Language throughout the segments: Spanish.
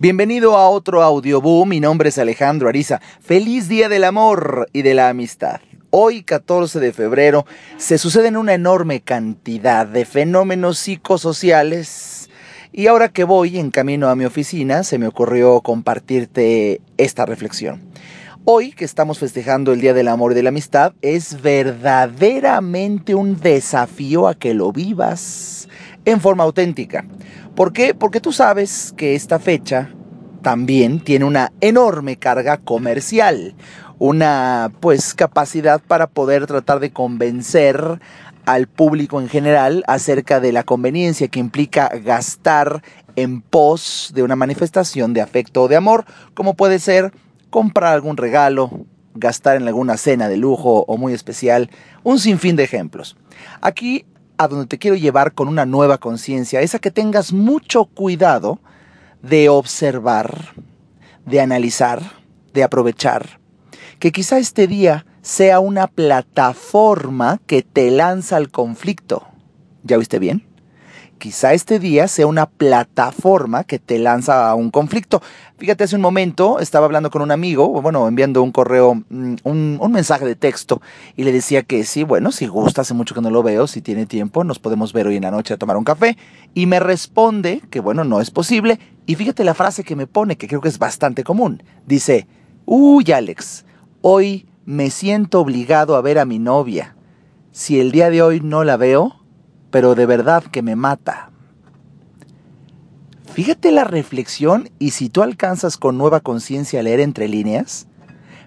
Bienvenido a otro audioboom, mi nombre es Alejandro Ariza. Feliz Día del Amor y de la Amistad. Hoy, 14 de febrero, se suceden una enorme cantidad de fenómenos psicosociales y ahora que voy en camino a mi oficina, se me ocurrió compartirte esta reflexión. Hoy que estamos festejando el Día del Amor y de la Amistad, es verdaderamente un desafío a que lo vivas en forma auténtica. ¿Por qué? Porque tú sabes que esta fecha también tiene una enorme carga comercial, una pues capacidad para poder tratar de convencer al público en general acerca de la conveniencia que implica gastar en pos de una manifestación de afecto o de amor, como puede ser comprar algún regalo, gastar en alguna cena de lujo o muy especial, un sinfín de ejemplos. Aquí a donde te quiero llevar con una nueva conciencia es a que tengas mucho cuidado de observar, de analizar, de aprovechar, que quizá este día sea una plataforma que te lanza al conflicto. ¿Ya viste bien? Quizá este día sea una plataforma que te lanza a un conflicto. Fíjate, hace un momento estaba hablando con un amigo, bueno, enviando un correo, mm, un, un, mensaje de texto, y le decía que sí, bueno, si gusta, hace mucho que no lo veo, si tiene tiempo, nos podemos ver hoy en la noche a tomar un café. Y me responde que, bueno, no es posible. Y fíjate la frase que me pone, que creo que es bastante común. Dice, uy, Alex, hoy me siento obligado a ver a mi novia. Si el día de hoy no la veo, pero de verdad que me mata. Fíjate la reflexión y si tú alcanzas con nueva conciencia a leer entre líneas,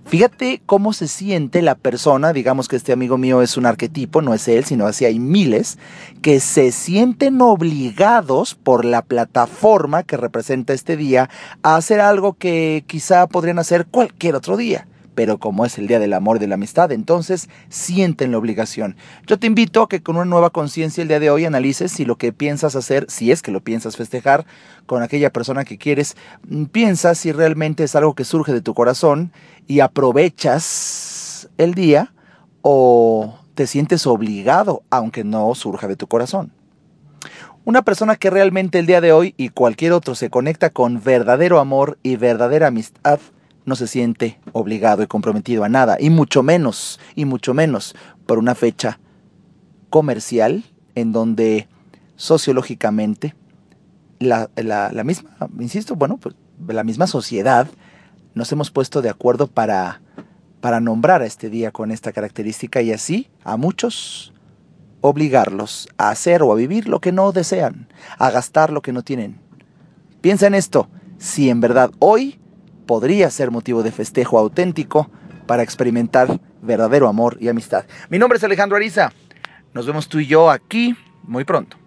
fíjate cómo se siente la persona, digamos que este amigo mío es un arquetipo, no es él, sino así hay miles, que se sienten obligados por la plataforma que representa este día a hacer algo que quizá podrían hacer cualquier otro día pero como es el Día del Amor y de la Amistad, entonces sienten la obligación. Yo te invito a que con una nueva conciencia el día de hoy analices si lo que piensas hacer, si es que lo piensas festejar con aquella persona que quieres, mm, piensa si realmente es algo que surge de tu corazón y aprovechas el día o te sientes obligado aunque no surja de tu corazón. Una persona que realmente el día de hoy y cualquier otro se conecta con verdadero amor y verdadera amistad, no se siente obligado y comprometido a nada, y mucho menos, y mucho menos por una fecha comercial en donde sociológicamente la, la, misma, insisto, bueno, pues la misma sociedad nos hemos puesto de acuerdo para, para nombrar a este día con esta característica y así a muchos obligarlos a hacer o a vivir lo que no desean, a gastar lo que no tienen. Piensa en esto, si en verdad hoy podría ser motivo de festejo auténtico para experimentar verdadero amor y amistad. Mi nombre es Alejandro Ariza. Nos vemos tú y yo aquí muy pronto.